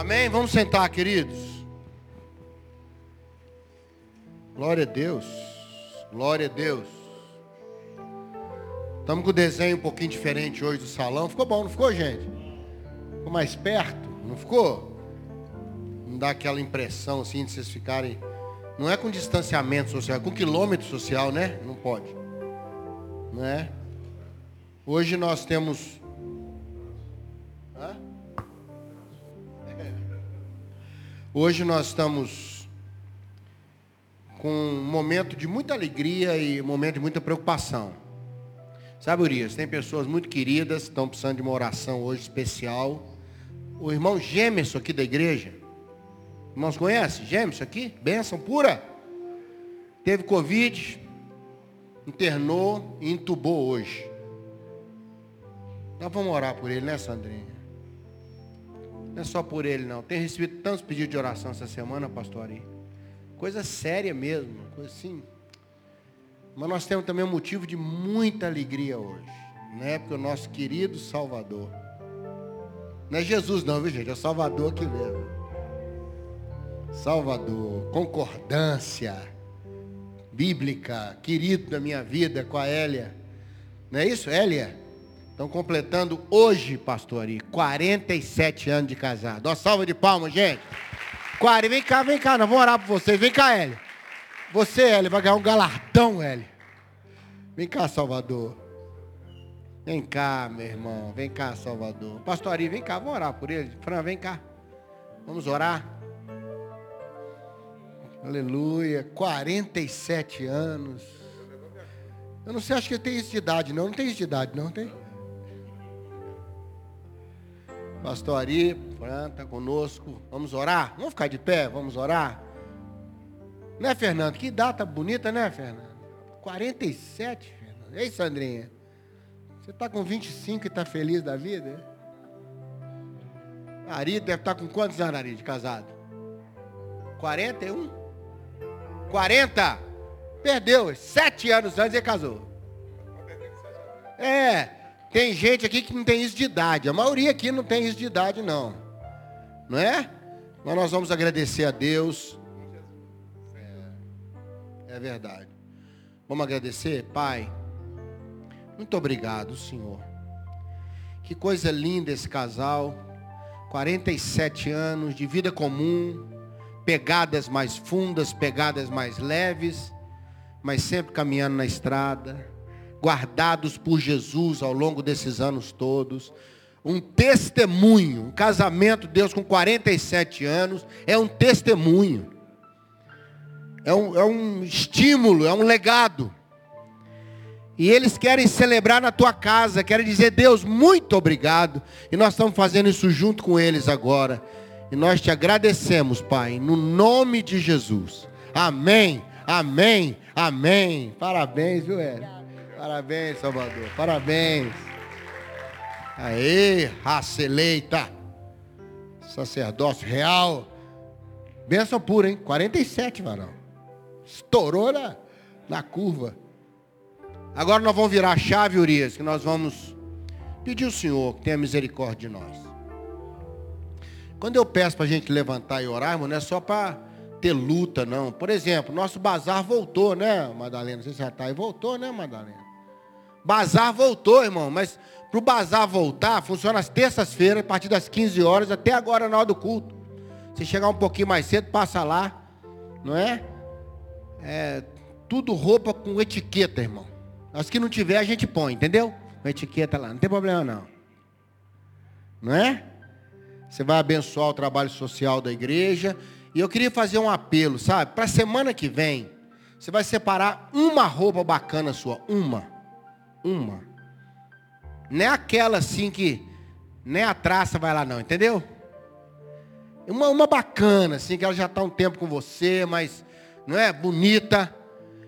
Amém? Vamos sentar, queridos. Glória a Deus. Glória a Deus. Estamos com o desenho um pouquinho diferente hoje do salão. Ficou bom, não ficou, gente? Ficou mais perto, não ficou? Não dá aquela impressão assim de vocês ficarem. Não é com distanciamento social, é com quilômetro social, né? Não pode. Não é? Hoje nós temos. Hoje nós estamos com um momento de muita alegria e um momento de muita preocupação. Sabe, Urias, tem pessoas muito queridas, estão precisando de uma oração hoje especial. O irmão Gêmeos aqui da igreja. Irmãos conhecem? Gêmeos aqui? Bênção pura. Teve Covid, internou e entubou hoje. Nós vamos orar por ele, né, Sandrinha? Não é só por ele, não. Tem recebido tantos pedidos de oração essa semana, pastor. Coisa séria mesmo, coisa assim. Mas nós temos também um motivo de muita alegria hoje. Né? Porque o nosso querido Salvador. Não é Jesus não, viu gente? É Salvador que mesmo. Salvador, concordância bíblica, querido da minha vida com a Hélia. Não é isso, Hélia? Estão completando hoje, pastor Ari, 47 anos de casado. Dá salva de palmas, gente. Quari, vem cá, vem cá, nós vamos orar por vocês. Vem cá, Hélio. Você, Hélio, vai ganhar um galardão, Hélio. Vem cá, Salvador. Vem cá, meu irmão. Vem cá, Salvador. Pastor Ari, vem cá, vamos orar por ele. Fran, vem cá. Vamos orar. Aleluia. 47 anos. Eu não sei, acho que ele tem isso de idade, não. Não tem isso de idade, não tem? Pastor Ari, está conosco. Vamos orar? Vamos ficar de pé? Vamos orar? Né, Fernando? Que data bonita, né, Fernando? 47, Fernando. Ei, Sandrinha. Você está com 25 e está feliz da vida? Ari deve estar tá com quantos anos, Ari, de casado? 41? 40? Perdeu. Sete anos antes ele casou. É. Tem gente aqui que não tem isso de idade. A maioria aqui não tem isso de idade, não. Não é? Mas nós vamos agradecer a Deus. É, é verdade. Vamos agradecer, Pai. Muito obrigado, Senhor. Que coisa linda esse casal. 47 anos de vida comum, pegadas mais fundas, pegadas mais leves, mas sempre caminhando na estrada guardados por Jesus ao longo desses anos todos. Um testemunho, um casamento, Deus com 47 anos, é um testemunho. É um, é um estímulo, é um legado. E eles querem celebrar na tua casa, querem dizer, Deus, muito obrigado. E nós estamos fazendo isso junto com eles agora. E nós te agradecemos, Pai, no nome de Jesus. Amém, amém, amém. Parabéns, viu, Hélio? Parabéns, Salvador. Parabéns. Aê, raça eleita. Sacerdócio real. Benção pura, hein? 47, varão. Estourou na, na curva. Agora nós vamos virar a chave, Urias, que nós vamos pedir ao Senhor que tenha misericórdia de nós. Quando eu peço para a gente levantar e orar, irmão, não é só para ter luta, não. Por exemplo, nosso bazar voltou, né, Madalena? Se já está aí. Voltou, né, Madalena? Bazar voltou, irmão, mas para o bazar voltar, funciona às terças-feiras, a partir das 15 horas, até agora na hora do culto. Se chegar um pouquinho mais cedo, passa lá, não é? É tudo roupa com etiqueta, irmão. As que não tiver, a gente põe, entendeu? Com etiqueta lá, não tem problema não. Não é? Você vai abençoar o trabalho social da igreja. E eu queria fazer um apelo, sabe? Para a semana que vem, você vai separar uma roupa bacana sua, uma uma. Não é aquela assim que nem a traça vai lá não, entendeu? Uma, uma bacana, assim, que ela já está um tempo com você, mas não é bonita.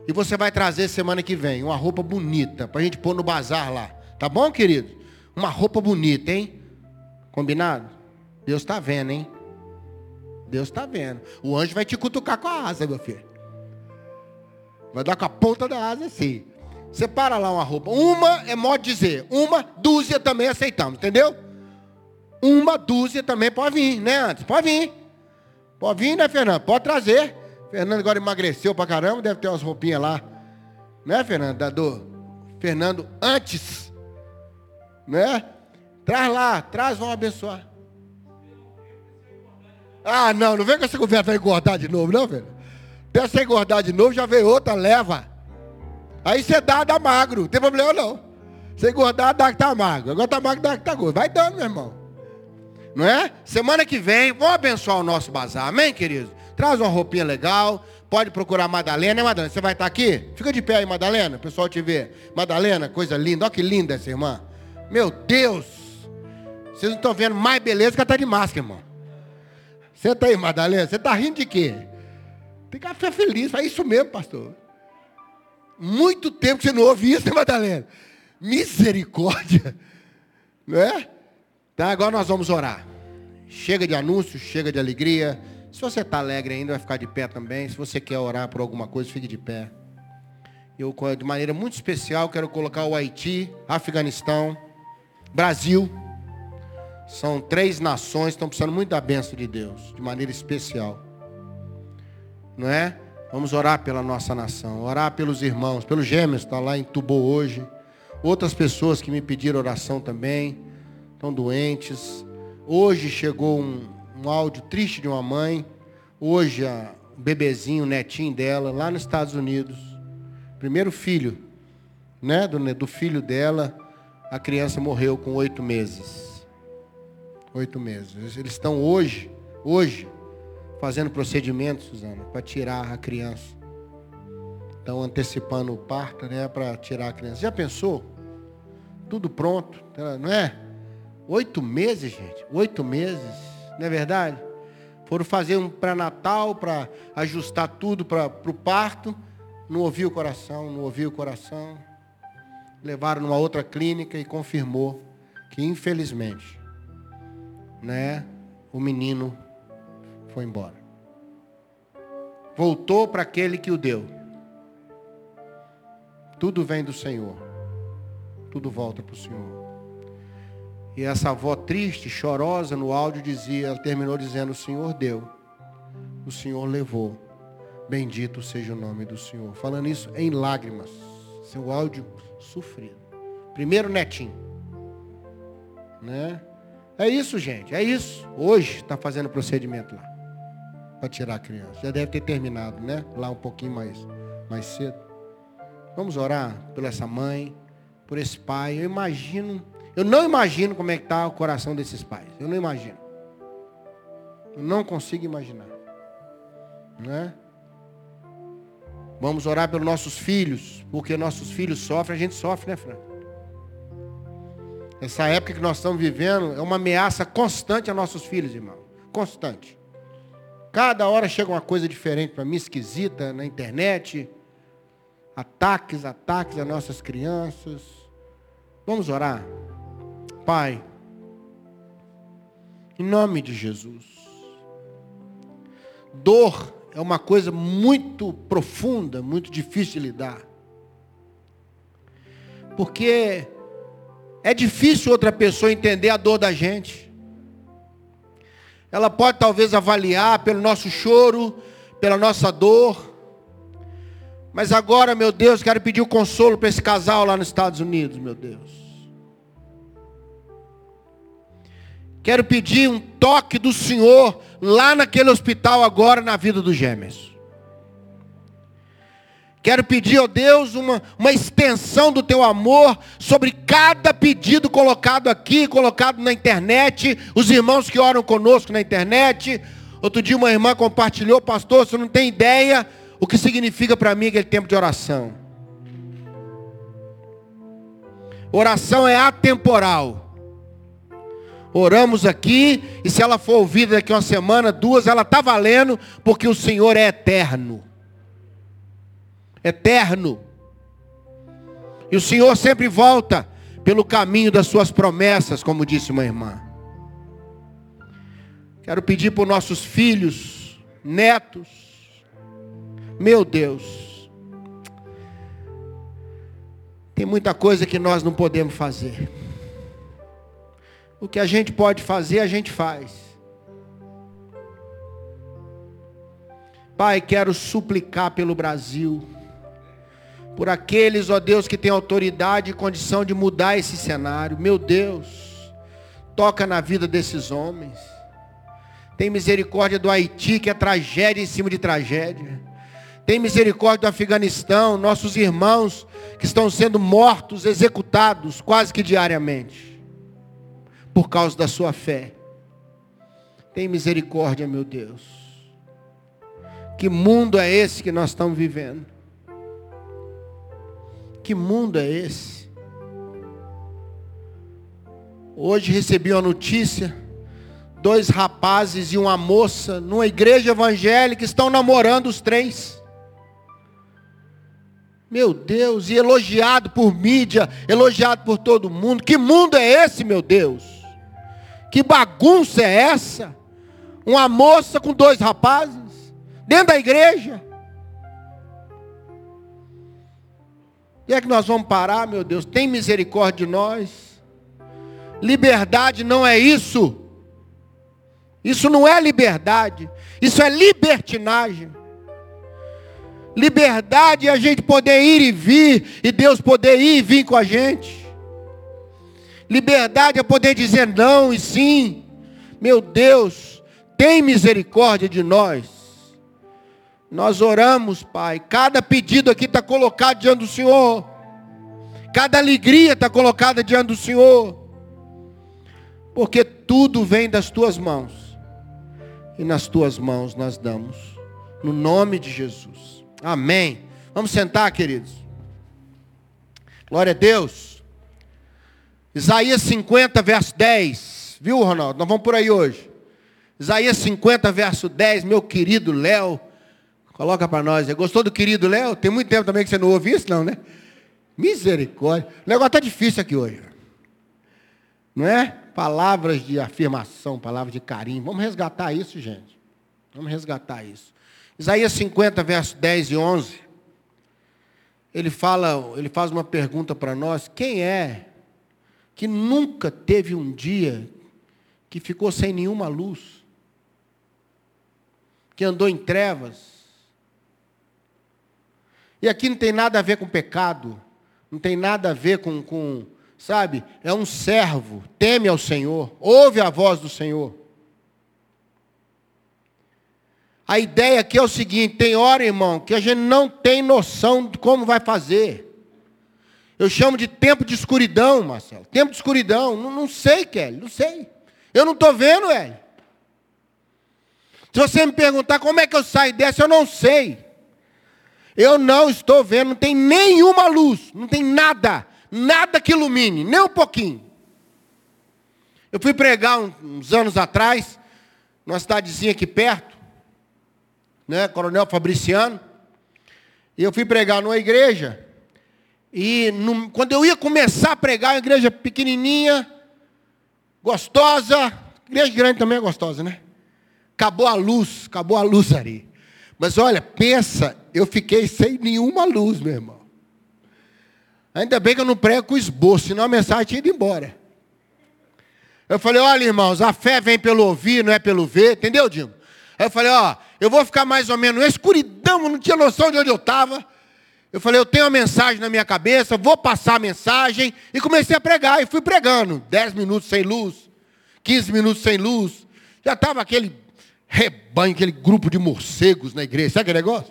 E você vai trazer semana que vem uma roupa bonita para a gente pôr no bazar lá. Tá bom, querido? Uma roupa bonita, hein? Combinado? Deus está vendo, hein? Deus está vendo. O anjo vai te cutucar com a asa, meu filho. Vai dar com a ponta da asa assim. Separa lá uma roupa. Uma é modo dizer, uma dúzia também aceitamos, entendeu? uma dúzia também pode vir, né, antes? Pode vir. Pode vir, né, Fernando? Pode trazer. Fernando agora emagreceu pra caramba, deve ter umas roupinhas lá. Né, Fernando? Da do Fernando antes. Né? Traz lá, traz, vamos abençoar. Ah, não, não vem com essa conversa para engordar de novo, não, velho. Até você engordar de novo, já vem outra, leva. Aí você dá, dá magro, não tem problema não. Você engordar, dá que tá magro. Agora tá magro, dá que tá gordo. Vai dando, meu irmão. Não é? Semana que vem, vamos abençoar o nosso bazar, amém, querido? Traz uma roupinha legal, pode procurar a Madalena, né, Madalena? Você vai estar aqui? Fica de pé aí, Madalena, o pessoal te vê. Madalena, coisa linda, olha que linda essa irmã. Meu Deus! Vocês não estão vendo mais beleza que ela está de máscara, irmão. Senta aí, Madalena. Você está rindo de quê? Tem que ficar feliz. É isso mesmo, pastor. Muito tempo que você não ouve isso, né, Madalena? Misericórdia. Não é? Tá, agora nós vamos orar. Chega de anúncio, chega de alegria. Se você está alegre ainda, vai ficar de pé também. Se você quer orar por alguma coisa, fique de pé. Eu, de maneira muito especial, quero colocar o Haiti, Afeganistão, Brasil. São três nações que estão precisando muito da bênção de Deus, de maneira especial. Não é? Vamos orar pela nossa nação, orar pelos irmãos, pelos gêmeos, está lá em Tubô hoje. Outras pessoas que me pediram oração também, estão doentes. Hoje chegou um, um áudio triste de uma mãe. Hoje, o bebezinho, o netinho dela, lá nos Estados Unidos. Primeiro filho, né? Do, do filho dela, a criança morreu com oito meses. Oito meses. Eles estão hoje, hoje, fazendo procedimentos, Suzana, para tirar a criança. Estão antecipando o parto, né, para tirar a criança. Já pensou? Tudo pronto, não é? Oito meses, gente. Oito meses, não é verdade? Foram fazer um pré-natal para ajustar tudo para o parto. Não ouviu o coração, não ouviu o coração. Levaram numa outra clínica e confirmou que, infelizmente, né, o menino foi embora. Voltou para aquele que o deu. Tudo vem do Senhor. Tudo volta para o Senhor. E essa avó triste, chorosa no áudio dizia, ela terminou dizendo, o Senhor deu. O Senhor levou. Bendito seja o nome do Senhor. Falando isso em lágrimas. Seu áudio sofrido. Primeiro netinho. Né? É isso, gente, é isso. Hoje está fazendo procedimento lá. Para tirar a criança. Já deve ter terminado, né? Lá um pouquinho mais, mais cedo. Vamos orar por essa mãe, por esse pai. Eu imagino, eu não imagino como é que está o coração desses pais. Eu não imagino. Eu não consigo imaginar. Né? Vamos orar pelos nossos filhos, porque nossos filhos sofrem, a gente sofre, né, Fran? Essa época que nós estamos vivendo é uma ameaça constante a nossos filhos, irmão. Constante. Cada hora chega uma coisa diferente para mim, esquisita, na internet. Ataques, ataques a nossas crianças. Vamos orar. Pai, em nome de Jesus. Dor é uma coisa muito profunda, muito difícil de lidar. Porque é difícil outra pessoa entender a dor da gente. Ela pode talvez avaliar pelo nosso choro, pela nossa dor. Mas agora, meu Deus, quero pedir o consolo para esse casal lá nos Estados Unidos, meu Deus. Quero pedir um toque do Senhor lá naquele hospital agora na vida dos gêmeos. Quero pedir, ó Deus, uma, uma extensão do teu amor sobre cada pedido colocado aqui, colocado na internet, os irmãos que oram conosco na internet. Outro dia uma irmã compartilhou, pastor, você não tem ideia o que significa para mim aquele tempo de oração. Oração é atemporal. Oramos aqui, e se ela for ouvida daqui uma semana, duas, ela está valendo, porque o Senhor é eterno eterno. E o Senhor sempre volta pelo caminho das suas promessas, como disse uma irmã. Quero pedir os nossos filhos, netos, meu Deus, tem muita coisa que nós não podemos fazer. O que a gente pode fazer, a gente faz. Pai, quero suplicar pelo Brasil, por aqueles, ó Deus, que têm autoridade e condição de mudar esse cenário. Meu Deus, toca na vida desses homens. Tem misericórdia do Haiti, que é tragédia em cima de tragédia. Tem misericórdia do Afeganistão, nossos irmãos que estão sendo mortos, executados quase que diariamente, por causa da sua fé. Tem misericórdia, meu Deus. Que mundo é esse que nós estamos vivendo? Que mundo é esse? Hoje recebi uma notícia, dois rapazes e uma moça numa igreja evangélica estão namorando os três. Meu Deus, e elogiado por mídia, elogiado por todo mundo. Que mundo é esse, meu Deus? Que bagunça é essa? Uma moça com dois rapazes, dentro da igreja. E é que nós vamos parar, meu Deus? Tem misericórdia de nós. Liberdade não é isso. Isso não é liberdade. Isso é libertinagem. Liberdade é a gente poder ir e vir, e Deus poder ir e vir com a gente. Liberdade é poder dizer não e sim. Meu Deus, tem misericórdia de nós. Nós oramos, Pai. Cada pedido aqui está colocado diante do Senhor. Cada alegria está colocada diante do Senhor. Porque tudo vem das tuas mãos. E nas tuas mãos nós damos. No nome de Jesus. Amém. Vamos sentar, queridos. Glória a Deus. Isaías 50, verso 10. Viu, Ronaldo? Nós vamos por aí hoje. Isaías 50, verso 10. Meu querido Léo. Coloca para nós. Gostou do querido Léo? Tem muito tempo também que você não ouve isso, não, né? Misericórdia. O negócio está difícil aqui hoje. Não é? Palavras de afirmação, palavras de carinho. Vamos resgatar isso, gente. Vamos resgatar isso. Isaías 50, verso 10 e 11. Ele fala, ele faz uma pergunta para nós: quem é que nunca teve um dia que ficou sem nenhuma luz? Que andou em trevas? E aqui não tem nada a ver com pecado, não tem nada a ver com, com sabe? É um servo, teme ao Senhor, ouve a voz do Senhor. A ideia aqui é o seguinte: tem hora, irmão, que a gente não tem noção de como vai fazer. Eu chamo de tempo de escuridão, Marcelo. Tempo de escuridão. Não, não sei, Kelly, não sei. Eu não estou vendo, Kelly. Se você me perguntar como é que eu saio dessa, eu não sei. Eu não estou vendo, não tem nenhuma luz, não tem nada, nada que ilumine, nem um pouquinho. Eu fui pregar uns anos atrás, numa cidadezinha aqui perto, né, Coronel Fabriciano. E eu fui pregar numa igreja. E no, quando eu ia começar a pregar, uma igreja pequenininha, gostosa, igreja grande também é gostosa, né? Acabou a luz, acabou a luz ali. Mas olha, pensa, eu fiquei sem nenhuma luz, meu irmão. Ainda bem que eu não prego com esboço, senão a mensagem tinha ido embora. Eu falei, olha, irmãos, a fé vem pelo ouvir, não é pelo ver, entendeu, Dimo? Aí eu falei, ó, eu vou ficar mais ou menos na escuridão, não tinha noção de onde eu estava. Eu falei, eu tenho uma mensagem na minha cabeça, vou passar a mensagem. E comecei a pregar, e fui pregando. Dez minutos sem luz, 15 minutos sem luz. Já estava aquele rebanho, aquele grupo de morcegos na igreja. Sabe aquele negócio?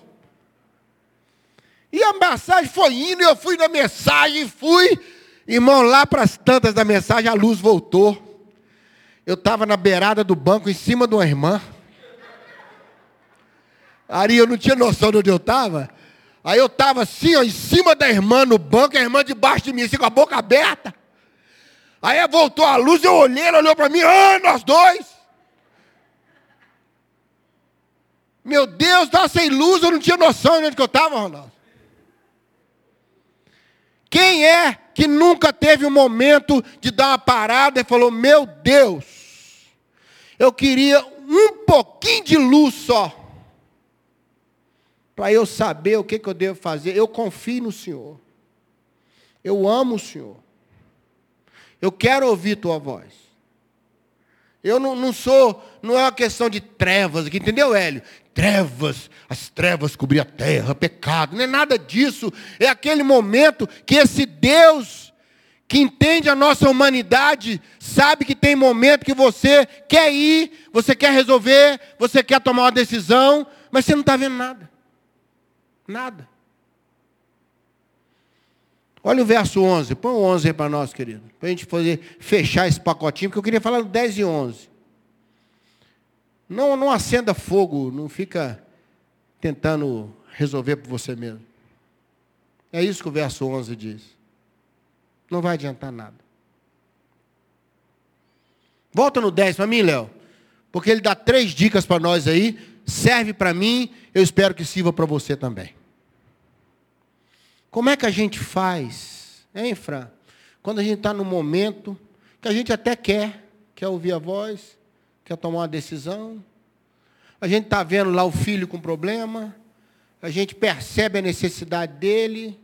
E a mensagem foi indo, eu fui na mensagem, fui. Irmão, lá para as tantas da mensagem, a luz voltou. Eu estava na beirada do banco, em cima de uma irmã. Aí eu não tinha noção de onde eu estava. Aí eu estava assim, ó, em cima da irmã no banco, a irmã debaixo de mim, assim, com a boca aberta. Aí voltou a luz, eu olhei, ela olhou para mim, ah, nós dois. Meu Deus, estava sem luz, eu não tinha noção de onde eu estava, Ronaldo. Quem é que nunca teve um momento de dar uma parada e falou, meu Deus, eu queria um pouquinho de luz só para eu saber o que, que eu devo fazer. Eu confio no Senhor. Eu amo o Senhor. Eu quero ouvir tua voz. Eu não, não sou, não é uma questão de trevas aqui, entendeu, Hélio? Trevas, as trevas cobriam a terra, pecado, não é nada disso. É aquele momento que esse Deus que entende a nossa humanidade, sabe que tem momento que você quer ir, você quer resolver, você quer tomar uma decisão, mas você não está vendo nada. Nada. Olha o verso 11. Põe o 11 aí para nós, querido. Para a gente poder fechar esse pacotinho, porque eu queria falar do 10 e 11. Não, não acenda fogo, não fica tentando resolver por você mesmo. É isso que o verso 11 diz. Não vai adiantar nada. Volta no 10 para mim, Léo. Porque ele dá três dicas para nós aí. Serve para mim, eu espero que sirva para você também. Como é que a gente faz, hein, Fran? Quando a gente está no momento que a gente até quer, quer ouvir a voz, quer tomar uma decisão. A gente está vendo lá o filho com problema, a gente percebe a necessidade dele,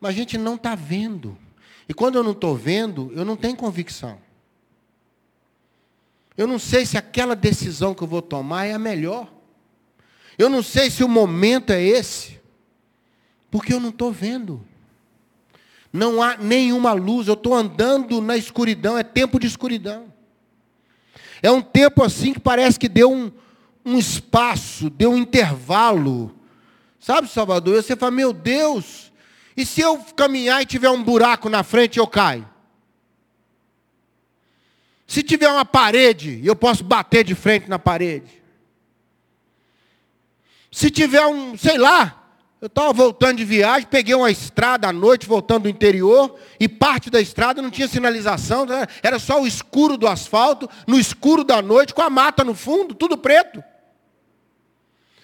mas a gente não está vendo. E quando eu não estou vendo, eu não tenho convicção. Eu não sei se aquela decisão que eu vou tomar é a melhor. Eu não sei se o momento é esse. Porque eu não estou vendo. Não há nenhuma luz, eu estou andando na escuridão, é tempo de escuridão. É um tempo assim que parece que deu um, um espaço, deu um intervalo. Sabe, Salvador? Você fala, meu Deus, e se eu caminhar e tiver um buraco na frente, eu caio? Se tiver uma parede, eu posso bater de frente na parede. Se tiver um, sei lá, eu estava voltando de viagem, peguei uma estrada à noite, voltando do interior, e parte da estrada não tinha sinalização, né? era só o escuro do asfalto, no escuro da noite, com a mata no fundo, tudo preto.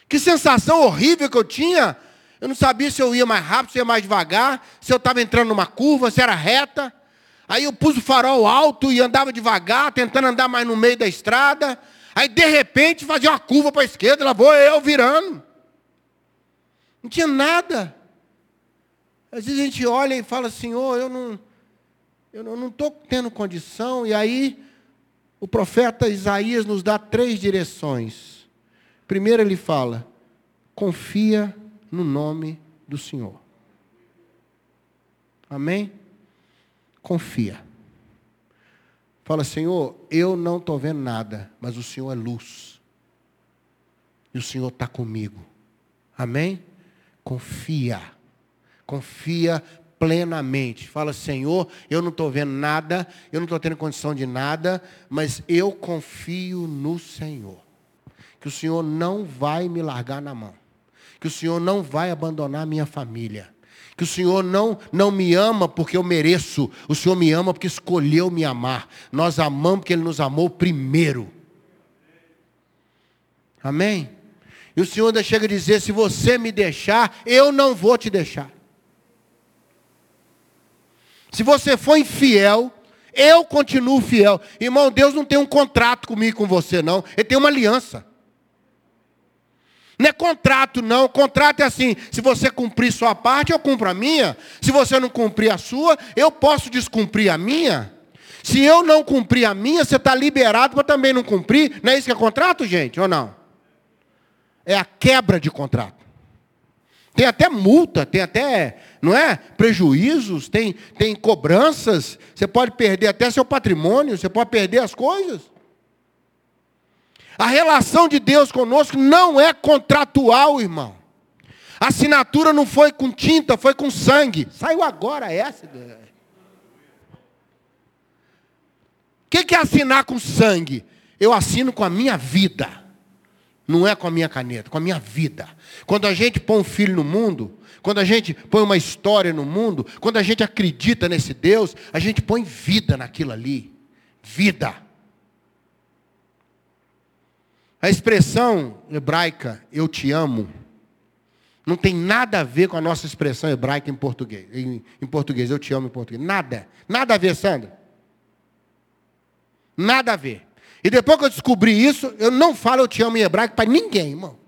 Que sensação horrível que eu tinha. Eu não sabia se eu ia mais rápido, se eu ia mais devagar, se eu estava entrando numa curva, se era reta. Aí eu pus o farol alto e andava devagar, tentando andar mais no meio da estrada. Aí, de repente, fazia uma curva para a esquerda, lá vou eu virando. Não tinha nada. Às vezes a gente olha e fala, Senhor, eu não eu não estou tendo condição. E aí o profeta Isaías nos dá três direções. Primeiro ele fala, confia no nome do Senhor. Amém? Confia. Fala, Senhor, eu não estou vendo nada, mas o Senhor é luz. E o Senhor está comigo. Amém? Confia. Confia plenamente. Fala, Senhor, eu não estou vendo nada, eu não estou tendo condição de nada, mas eu confio no Senhor. Que o Senhor não vai me largar na mão. Que o Senhor não vai abandonar minha família. Que o Senhor não, não me ama porque eu mereço. O Senhor me ama porque escolheu me amar. Nós amamos porque Ele nos amou primeiro. Amém? E o Senhor ainda chega a dizer: se você me deixar, eu não vou te deixar. Se você for infiel, eu continuo fiel. Irmão, Deus não tem um contrato comigo com você, não. Ele tem uma aliança. Não é contrato, não. Contrato é assim: se você cumprir sua parte, eu cumpro a minha. Se você não cumprir a sua, eu posso descumprir a minha. Se eu não cumprir a minha, você está liberado para também não cumprir. Não é isso que é contrato, gente? Ou não? É a quebra de contrato. Tem até multa, tem até, não é? Prejuízos, tem, tem cobranças. Você pode perder até seu patrimônio, você pode perder as coisas. A relação de Deus conosco não é contratual, irmão. A assinatura não foi com tinta, foi com sangue. Saiu agora essa. O que é assinar com sangue? Eu assino com a minha vida. Não é com a minha caneta, com a minha vida. Quando a gente põe um filho no mundo, quando a gente põe uma história no mundo, quando a gente acredita nesse Deus, a gente põe vida naquilo ali. Vida. A expressão hebraica, eu te amo, não tem nada a ver com a nossa expressão hebraica em português. Em, em português, eu te amo em português. Nada. Nada a ver, Sandra. Nada a ver. E depois que eu descobri isso, eu não falo eu te amo em hebraico para ninguém, irmão.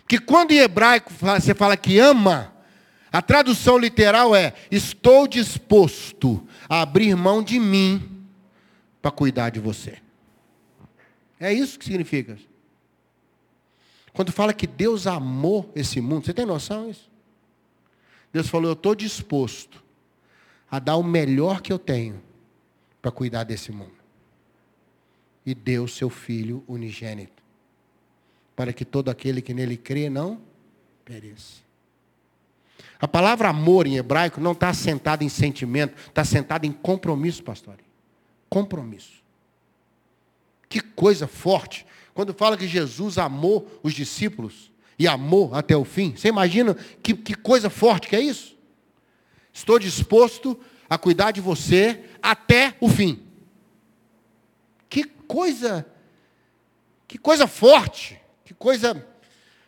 Porque quando em hebraico você fala que ama, a tradução literal é: estou disposto a abrir mão de mim para cuidar de você. É isso que significa. Quando fala que Deus amou esse mundo, você tem noção disso? Deus falou: Eu estou disposto a dar o melhor que eu tenho para cuidar desse mundo. E deu seu Filho unigênito, para que todo aquele que nele crê não pereça. A palavra amor em hebraico não está assentada em sentimento, está assentada em compromisso, pastor. Compromisso. Que coisa forte. Quando fala que Jesus amou os discípulos e amou até o fim, você imagina que, que coisa forte que é isso? Estou disposto a cuidar de você até o fim. Coisa, que coisa forte, que coisa,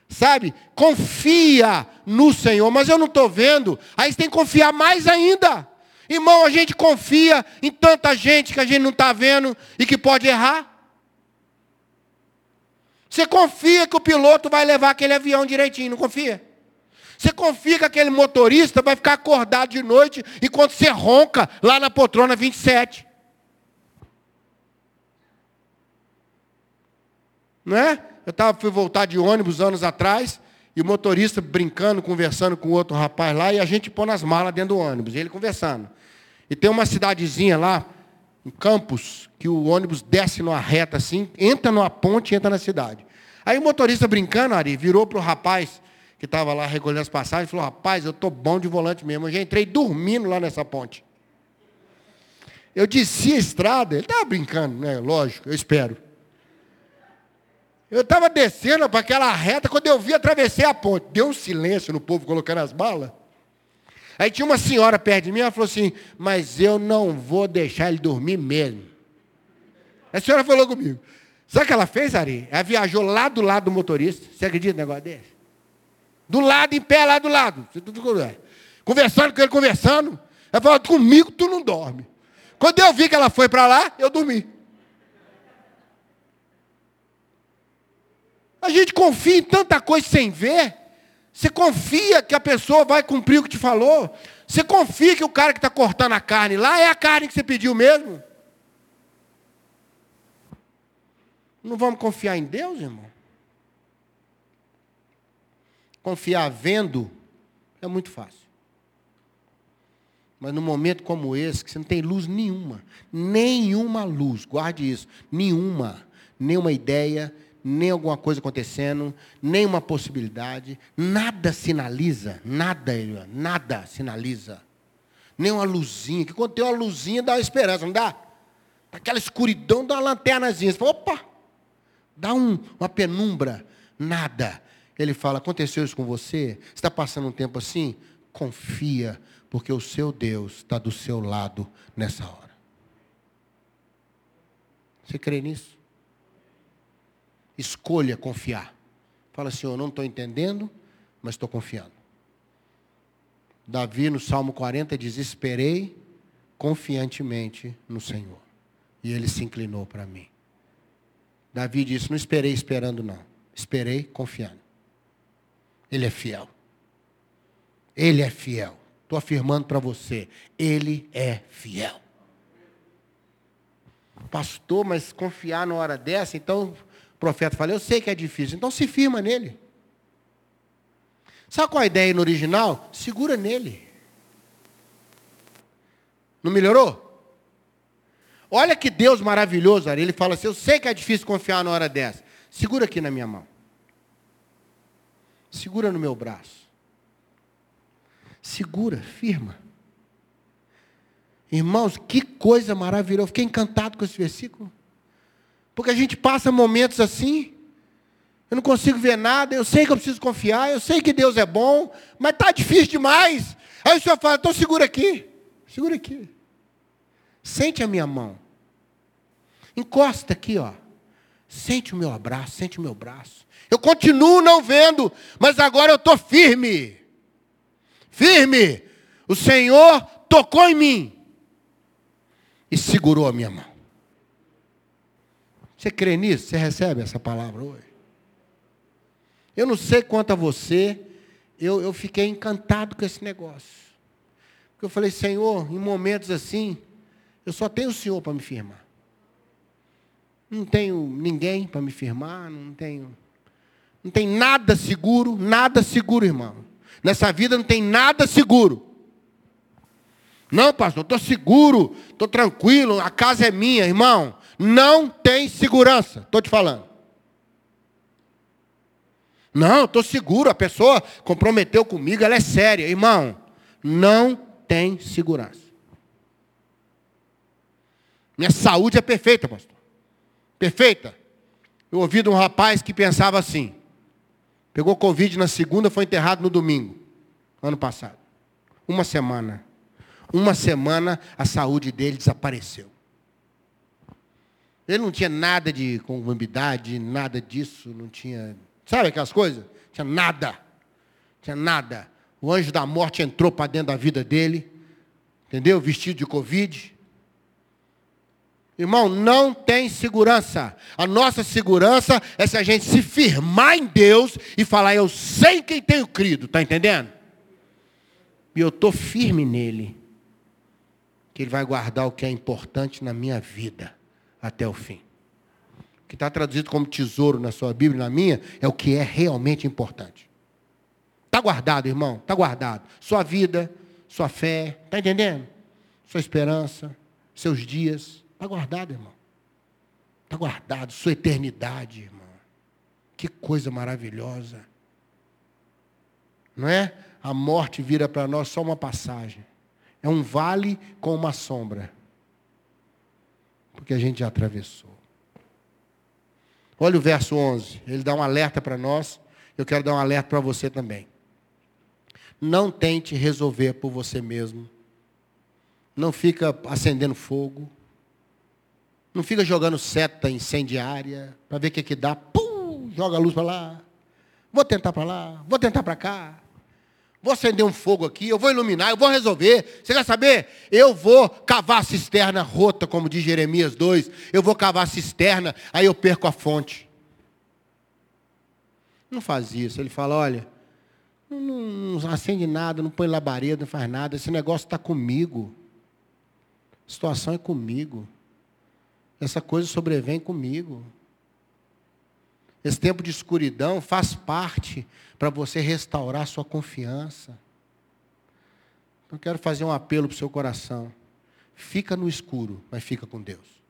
sabe? Confia no Senhor, mas eu não estou vendo. Aí você tem que confiar mais ainda. Irmão, a gente confia em tanta gente que a gente não está vendo e que pode errar. Você confia que o piloto vai levar aquele avião direitinho, não confia? Você confia que aquele motorista vai ficar acordado de noite enquanto você ronca lá na poltrona 27? Não é? Eu tava, fui voltar de ônibus anos atrás, e o motorista brincando, conversando com outro rapaz lá, e a gente pôr nas malas dentro do ônibus, e ele conversando. E tem uma cidadezinha lá, em Campos, que o ônibus desce numa reta assim, entra numa ponte e entra na cidade. Aí o motorista brincando, Ari, virou para o rapaz que estava lá recolhendo as passagens e falou, rapaz, eu estou bom de volante mesmo. Eu já entrei dormindo lá nessa ponte. Eu desci a estrada, ele estava brincando, né? Lógico, eu espero. Eu estava descendo para aquela reta, quando eu vi, atravessei a ponte. Deu um silêncio no povo colocando as balas. Aí tinha uma senhora perto de mim, ela falou assim, mas eu não vou deixar ele dormir mesmo. A senhora falou comigo. Sabe o que ela fez, Ari? Ela viajou lá do lado do motorista. Você acredita no negócio desse? Do lado, em pé, lá do lado. Conversando com ele, conversando. Ela falou, comigo tu não dorme. Quando eu vi que ela foi para lá, eu dormi. A gente confia em tanta coisa sem ver. Você confia que a pessoa vai cumprir o que te falou? Você confia que o cara que está cortando a carne lá é a carne que você pediu mesmo? Não vamos confiar em Deus, irmão? Confiar vendo é muito fácil. Mas num momento como esse, que você não tem luz nenhuma, nenhuma luz, guarde isso, nenhuma, nenhuma ideia, nem alguma coisa acontecendo, nem uma possibilidade, nada sinaliza, nada, nada sinaliza. Nem uma luzinha, que quando tem uma luzinha dá uma esperança, não dá? Aquela escuridão dá uma lanternazinha. Você fala, opa, dá um, uma penumbra, nada. Ele fala, aconteceu isso com você? Você está passando um tempo assim? Confia, porque o seu Deus está do seu lado nessa hora. Você crê nisso? Escolha confiar. Fala assim, eu não estou entendendo, mas estou confiando. Davi, no Salmo 40, diz: Esperei confiantemente no Senhor. E ele se inclinou para mim. Davi disse: Não esperei esperando, não. Esperei confiando. Ele é fiel. Ele é fiel. Estou afirmando para você: Ele é fiel. Pastor, mas confiar na hora dessa, então profeta fala, eu sei que é difícil, então se firma nele. Sabe qual a ideia no original? Segura nele. Não melhorou? Olha que Deus maravilhoso. Ele fala assim: Eu sei que é difícil confiar na hora dessa. Segura aqui na minha mão. Segura no meu braço. Segura, firma. Irmãos, que coisa maravilhosa. Eu fiquei encantado com esse versículo. Porque a gente passa momentos assim, eu não consigo ver nada, eu sei que eu preciso confiar, eu sei que Deus é bom, mas está difícil demais. Aí o Senhor fala, então segura aqui, segura aqui. Sente a minha mão. Encosta aqui, ó. Sente o meu abraço, sente o meu braço. Eu continuo não vendo, mas agora eu estou firme. Firme. O Senhor tocou em mim e segurou a minha mão. Você crê nisso? Você recebe essa palavra hoje? Eu não sei quanto a você, eu, eu fiquei encantado com esse negócio. Porque eu falei, Senhor, em momentos assim, eu só tenho o Senhor para me firmar. Não tenho ninguém para me firmar, não tenho. Não tem nada seguro, nada seguro, irmão. Nessa vida não tem nada seguro. Não, pastor, estou seguro, estou tranquilo, a casa é minha, irmão. Não tem segurança, estou te falando. Não, estou seguro, a pessoa comprometeu comigo, ela é séria. Irmão, não tem segurança. Minha saúde é perfeita, pastor. Perfeita. Eu ouvi de um rapaz que pensava assim. Pegou Covid na segunda, foi enterrado no domingo, ano passado. Uma semana. Uma semana a saúde dele desapareceu. Ele não tinha nada de comorbidade, nada disso, não tinha. Sabe aquelas coisas? Tinha nada. Tinha nada. O anjo da morte entrou para dentro da vida dele, entendeu? Vestido de Covid. Irmão, não tem segurança. A nossa segurança é se a gente se firmar em Deus e falar, eu sei quem tenho crido, está entendendo? E eu estou firme nele. Que ele vai guardar o que é importante na minha vida até o fim. O que está traduzido como tesouro na sua Bíblia na minha é o que é realmente importante. Está guardado, irmão, está guardado. Sua vida, sua fé, está entendendo? Sua esperança, seus dias. Está guardado, irmão. Está guardado. Sua eternidade, irmão. Que coisa maravilhosa. Não é? A morte vira para nós só uma passagem. É um vale com uma sombra. Porque a gente já atravessou. Olha o verso 11. Ele dá um alerta para nós. Eu quero dar um alerta para você também. Não tente resolver por você mesmo. Não fica acendendo fogo. Não fica jogando seta incendiária para ver o que, que dá. Pum, joga a luz para lá. Vou tentar para lá, vou tentar para cá. Vou acender um fogo aqui, eu vou iluminar, eu vou resolver. Você quer saber? Eu vou cavar a cisterna rota, como diz Jeremias 2. Eu vou cavar a cisterna, aí eu perco a fonte. Não faz isso. Ele fala: olha, não, não acende nada, não põe labareda, não faz nada. Esse negócio está comigo. A situação é comigo. Essa coisa sobrevém comigo. Esse tempo de escuridão faz parte para você restaurar sua confiança. Então quero fazer um apelo para o seu coração. Fica no escuro, mas fica com Deus.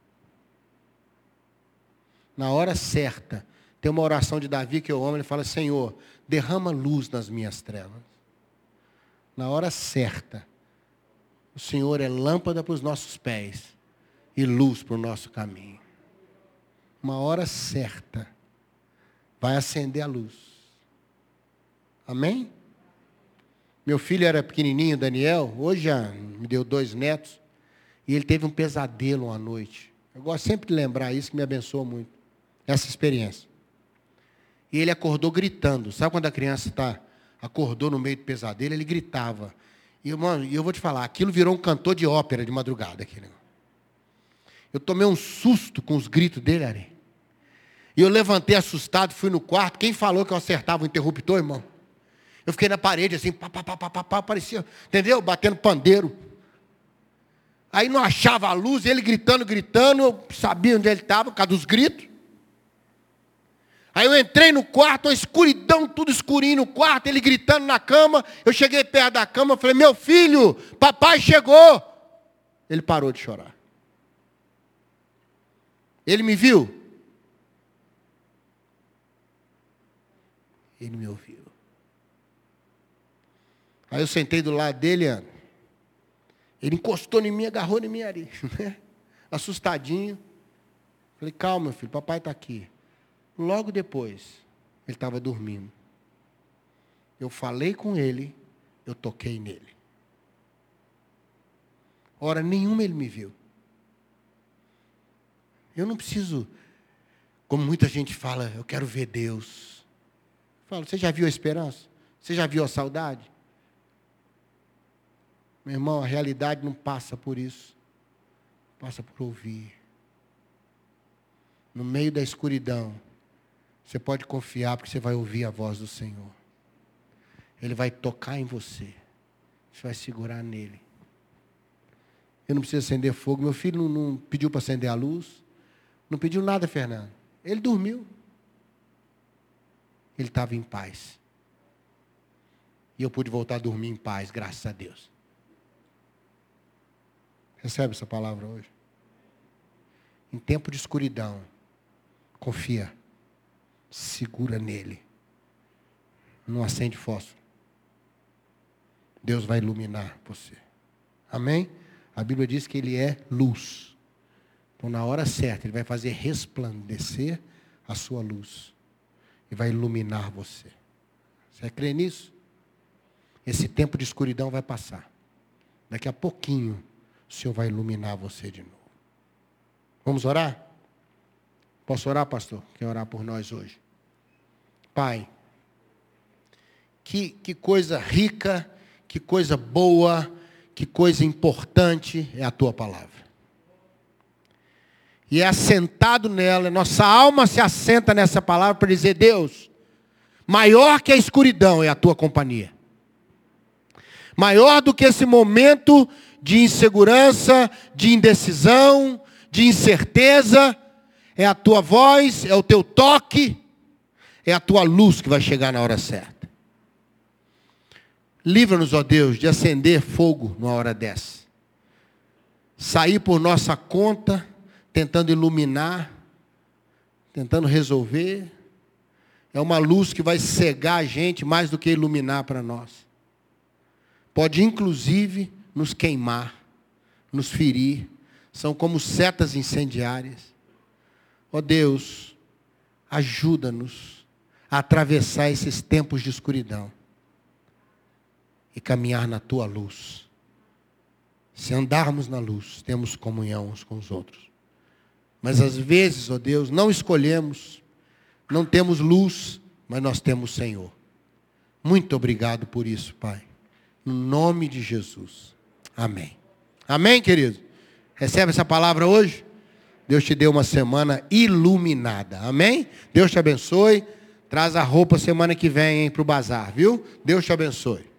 Na hora certa, tem uma oração de Davi que eu amo, ele fala: Senhor, derrama luz nas minhas trevas. Na hora certa, o Senhor é lâmpada para os nossos pés e luz para o nosso caminho. Uma hora certa vai acender a luz. Amém? Meu filho era pequenininho, Daniel, hoje já me deu dois netos, e ele teve um pesadelo uma noite. Eu gosto sempre de lembrar isso, que me abençoa muito, essa experiência. E ele acordou gritando. Sabe quando a criança está acordou no meio do pesadelo, ele gritava. E, mano, eu vou te falar, aquilo virou um cantor de ópera de madrugada. Aquele. Eu tomei um susto com os gritos dele, Ari. E eu levantei assustado, fui no quarto. Quem falou que eu acertava o interruptor, irmão? Eu fiquei na parede assim, pá, pá, pá, pá, pá, pá parecia, entendeu? Batendo pandeiro. Aí não achava a luz, ele gritando, gritando, eu sabia onde ele estava, por causa dos gritos. Aí eu entrei no quarto, a escuridão, tudo escurinho no quarto, ele gritando na cama. Eu cheguei perto da cama, falei, meu filho, papai chegou. Ele parou de chorar. Ele me viu? Ele me ouviu. Aí eu sentei do lado dele, ele encostou em mim, agarrou em mim ali, né? assustadinho. Falei, calma, meu filho, papai está aqui. Logo depois, ele estava dormindo. Eu falei com ele, eu toquei nele. Hora nenhuma ele me viu. Eu não preciso, como muita gente fala, eu quero ver Deus. Falo, você já viu a esperança? Você já viu a saudade? Meu irmão, a realidade não passa por isso. Passa por ouvir. No meio da escuridão, você pode confiar porque você vai ouvir a voz do Senhor. Ele vai tocar em você. Você vai segurar nele. Eu não preciso acender fogo. Meu filho não, não pediu para acender a luz. Não pediu nada, Fernando. Ele dormiu. Ele estava em paz. E eu pude voltar a dormir em paz, graças a Deus. Recebe essa palavra hoje? Em tempo de escuridão, confia. Segura nele. Não acende fósforo. Deus vai iluminar você. Amém? A Bíblia diz que ele é luz. Então, na hora certa, ele vai fazer resplandecer a sua luz. E vai iluminar você. Você crê nisso? Esse tempo de escuridão vai passar. Daqui a pouquinho, o Senhor vai iluminar você de novo. Vamos orar? Posso orar, pastor? Quer orar por nós hoje? Pai, que, que coisa rica, que coisa boa, que coisa importante é a tua palavra. E é assentado nela, nossa alma se assenta nessa palavra para dizer: Deus, maior que a escuridão é a tua companhia. Maior do que esse momento de insegurança, de indecisão, de incerteza, é a tua voz, é o teu toque, é a tua luz que vai chegar na hora certa. Livra-nos, ó Deus, de acender fogo numa hora dessa. Sair por nossa conta, tentando iluminar, tentando resolver. É uma luz que vai cegar a gente mais do que iluminar para nós. Pode inclusive nos queimar, nos ferir. São como setas incendiárias. Ó oh Deus, ajuda-nos a atravessar esses tempos de escuridão e caminhar na tua luz. Se andarmos na luz, temos comunhão uns com os outros. Mas às vezes, ó Deus, não escolhemos, não temos luz, mas nós temos Senhor. Muito obrigado por isso, Pai. No nome de Jesus. Amém. Amém, querido? Recebe essa palavra hoje? Deus te deu uma semana iluminada. Amém? Deus te abençoe. Traz a roupa semana que vem para o bazar, viu? Deus te abençoe.